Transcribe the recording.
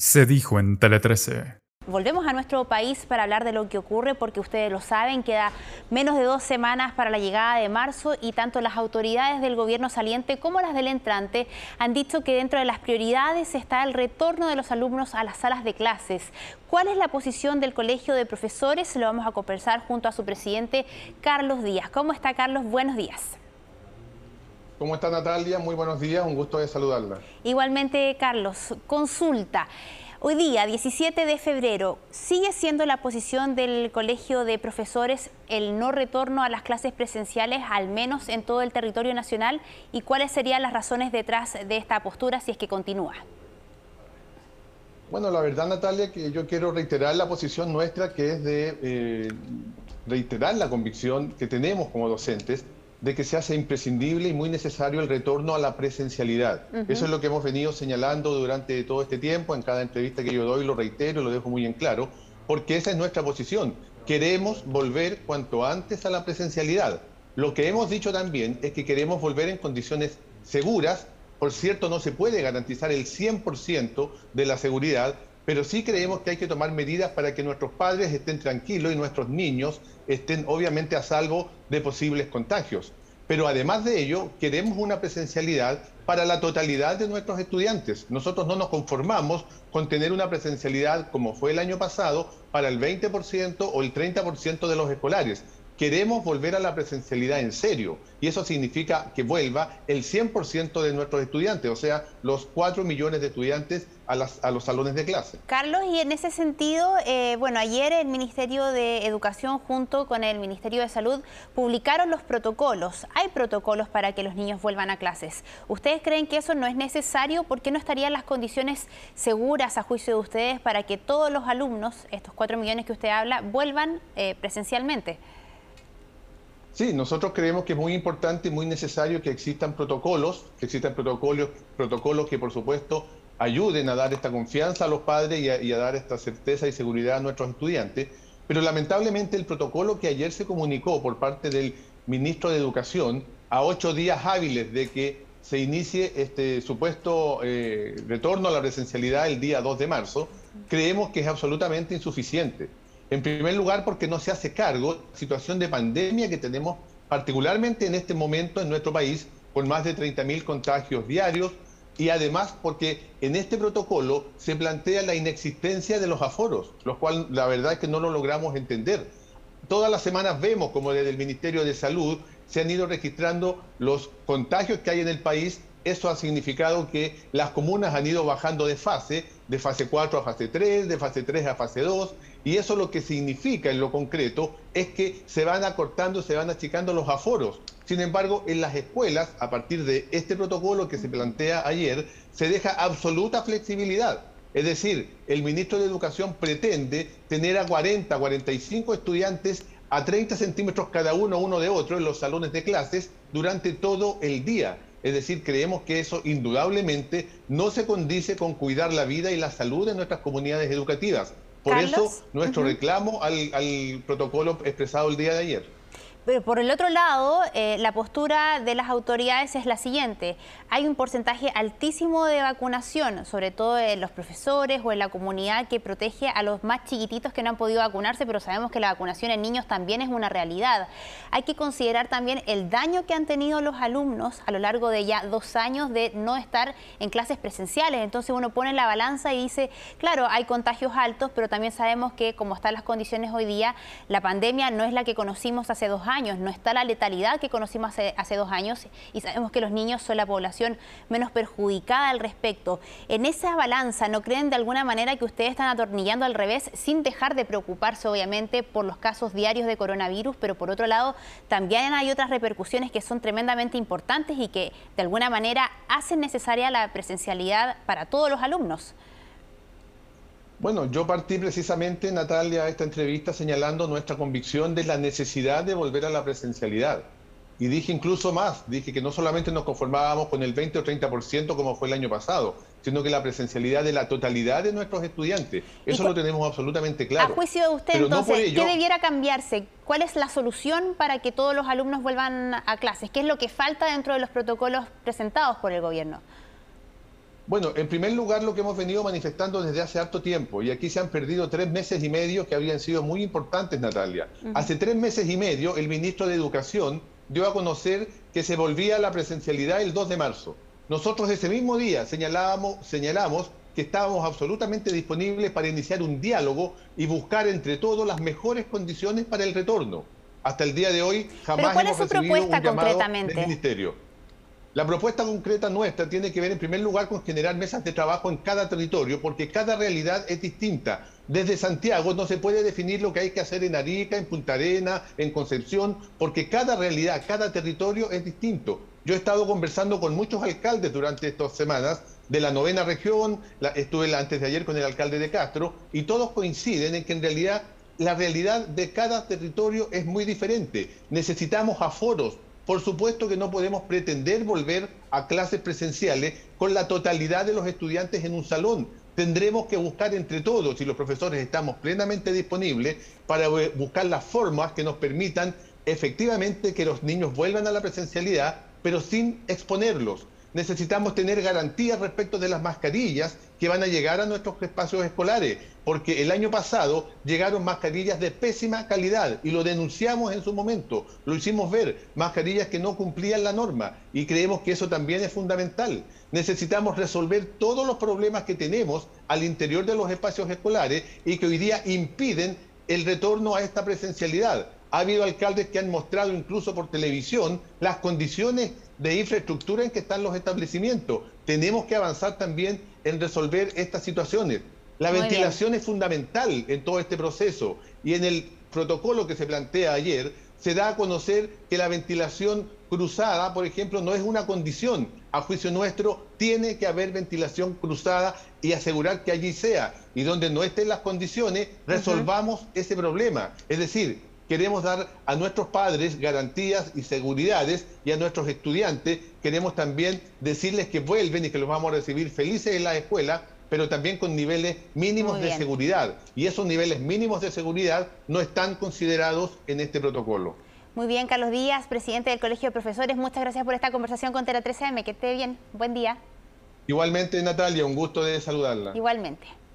se dijo en Tele 13. Volvemos a nuestro país para hablar de lo que ocurre porque ustedes lo saben, queda menos de dos semanas para la llegada de marzo y tanto las autoridades del gobierno saliente como las del entrante han dicho que dentro de las prioridades está el retorno de los alumnos a las salas de clases. ¿Cuál es la posición del Colegio de Profesores? Lo vamos a conversar junto a su presidente Carlos Díaz. ¿Cómo está Carlos? Buenos días. ¿Cómo está Natalia? Muy buenos días, un gusto de saludarla. Igualmente, Carlos, consulta. Hoy día, 17 de febrero, ¿sigue siendo la posición del Colegio de Profesores el no retorno a las clases presenciales, al menos en todo el territorio nacional? ¿Y cuáles serían las razones detrás de esta postura si es que continúa? Bueno, la verdad, Natalia, que yo quiero reiterar la posición nuestra, que es de eh, reiterar la convicción que tenemos como docentes de que se hace imprescindible y muy necesario el retorno a la presencialidad. Eso es lo que hemos venido señalando durante todo este tiempo, en cada entrevista que yo doy lo reitero, lo dejo muy en claro, porque esa es nuestra posición. Queremos volver cuanto antes a la presencialidad. Lo que hemos dicho también es que queremos volver en condiciones seguras. Por cierto, no se puede garantizar el 100% de la seguridad, pero sí creemos que hay que tomar medidas para que nuestros padres estén tranquilos y nuestros niños estén obviamente a salvo de posibles contagios. Pero además de ello, queremos una presencialidad para la totalidad de nuestros estudiantes. Nosotros no nos conformamos con tener una presencialidad como fue el año pasado para el 20% o el 30% de los escolares. Queremos volver a la presencialidad en serio y eso significa que vuelva el 100% de nuestros estudiantes, o sea, los 4 millones de estudiantes a, los salones de clase. Carlos, y en ese sentido, eh, bueno, ayer el Ministerio de Educación junto con el Ministerio de Salud publicaron los protocolos. Hay protocolos para que los niños vuelvan a clases. ¿Ustedes creen que eso no es necesario? ¿Por qué no estarían las condiciones seguras a juicio de ustedes para que todos los alumnos, estos 4 millones que usted habla, vuelvan eh, presencialmente? Sí, nosotros creemos que es muy importante y muy necesario que existan protocolos, que existan protocolos, protocolos que por supuesto ayuden a dar esta confianza a los padres y a, dar esta certeza y seguridad a nuestros estudiantes. Pero lamentablemente el protocolo que ayer se comunicó por parte del ministro de Educación a ocho días hábiles de que se inicie este supuesto eh, retorno a la presencialidad el día 2 de marzo, creemos que es absolutamente insuficiente. En primer lugar, porque no se hace cargo de la situación de pandemia que tenemos particularmente en este momento en nuestro país, con más de 30.000 contagios diarios, y además porque en este protocolo se plantea la inexistencia de los aforos, lo cual la verdad es que no lo logramos entender. Todas las semanas vemos como desde el Ministerio de Salud se han ido registrando los contagios que hay en el país eso ha significado que las comunas han ido bajando de fase, de fase 4 a fase 3, de fase 3 a fase 2, y eso lo que significa en lo concreto es que se van acortando, se van achicando los aforos. Sin embargo, en las escuelas, a partir de este protocolo que se plantea ayer, se deja absoluta flexibilidad. Es decir, el ministro de Educación pretende tener a 40, 45 estudiantes a 30 centímetros cada uno uno de otro en los salones de clases durante todo el día. Es decir, creemos que eso indudablemente no se condice con cuidar la vida y la salud de nuestras comunidades educativas. Por eso nuestro reclamo al, al protocolo expresado el día de ayer. Pero por el otro lado, eh, la postura de las autoridades es la siguiente. Hay un porcentaje altísimo de vacunación, sobre todo en los profesores o en la comunidad que protege a los más chiquititos que no han podido vacunarse, pero sabemos que la vacunación en niños también es una realidad. Hay que considerar también el daño que han tenido los alumnos a lo largo de ya dos años de no estar en clases presenciales. Entonces uno pone la balanza y dice, claro, hay contagios altos, pero también sabemos que como están las condiciones hoy día, la pandemia no es la que conocimos hace dos años años, no está la letalidad que conocimos hace, dos años y sabemos que los niños son la población menos perjudicada al respecto. En esa balanza, ¿no creen de alguna manera que ustedes están atornillando al revés sin dejar de preocuparse obviamente por los casos diarios de coronavirus, pero por otro lado también hay otras repercusiones que son tremendamente importantes y que de alguna manera hacen necesaria la presencialidad para todos los alumnos? Bueno, yo partí precisamente, Natalia, esta entrevista señalando nuestra convicción de la necesidad de volver a la presencialidad. Y dije incluso más, dije que no solamente nos conformábamos con el 20 o 30% como fue el año pasado, sino que la presencialidad de la totalidad de nuestros estudiantes. Eso lo tenemos absolutamente claro. A juicio de usted, entonces, ¿qué debiera cambiarse? ¿Cuál es la solución para que todos los alumnos vuelvan a clases? ¿Qué es lo que falta dentro de los protocolos presentados por el gobierno? Bueno, en primer lugar, lo que hemos venido manifestando desde hace harto tiempo, y aquí se han perdido tres meses y medio que habían sido muy importantes, Natalia. Hace tres meses y medio, el ministro de Educación dio a conocer que se volvía a la presencialidad el 2 de marzo. Nosotros ese mismo día señalábamos, señalamos que estábamos absolutamente disponibles para iniciar un diálogo y buscar entre todos las mejores condiciones para el retorno. Hasta el día de hoy jamás hemos recibido un llamado del ministerio. La propuesta concreta nuestra tiene que ver en primer lugar con generar mesas de trabajo en cada territorio, porque cada realidad es distinta. Desde Santiago no se puede definir lo que hay que hacer en Arica, en Punta Arena, en Concepción, porque cada realidad, cada territorio es distinto. Yo he estado conversando con muchos alcaldes durante estas semanas de la novena región, estuve antes de ayer con el alcalde de Castro, y todos coinciden en que en realidad la realidad de cada territorio es muy diferente. Necesitamos aforos, por supuesto que no podemos pretender volver a clases presenciales con la totalidad de los estudiantes en un salón. Tendremos que buscar entre todos, y los profesores estamos plenamente disponibles, para buscar las formas que nos permitan efectivamente que los niños vuelvan a la presencialidad, pero sin exponerlos necesitamos tener garantías respecto de las mascarillas que van a llegar a nuestros espacios escolares, porque el año pasado llegaron mascarillas de pésima calidad y lo denunciamos en su momento, lo hicimos ver, mascarillas que no cumplían la norma y creemos que eso también es fundamental. Necesitamos resolver todos los problemas que tenemos al interior de los espacios escolares y que hoy día impiden el retorno a esta presencialidad. Ha habido alcaldes que han mostrado incluso por televisión las condiciones de infraestructura en que están los establecimientos. Tenemos que avanzar también en resolver estas situaciones. La ventilación es fundamental en todo este proceso y en el protocolo que se plantea ayer se da a conocer que la ventilación cruzada, por ejemplo, no es una condición. A juicio nuestro, tiene que haber ventilación cruzada y asegurar que allí sea. Y donde no estén las condiciones, resolvamos ese problema. Es decir, queremos dar a nuestros padres garantías y seguridades y a nuestros estudiantes queremos también decirles que vuelven y que los vamos a recibir felices en la escuela, pero también con niveles mínimos de seguridad. Y esos niveles mínimos de seguridad no están considerados en este protocolo. Muy bien, Carlos Díaz, presidente del Colegio de Profesores, muchas gracias por esta conversación con Tera 13M. Que esté bien. Buen día. Igualmente, Natalia, un gusto de saludarla. Igualmente.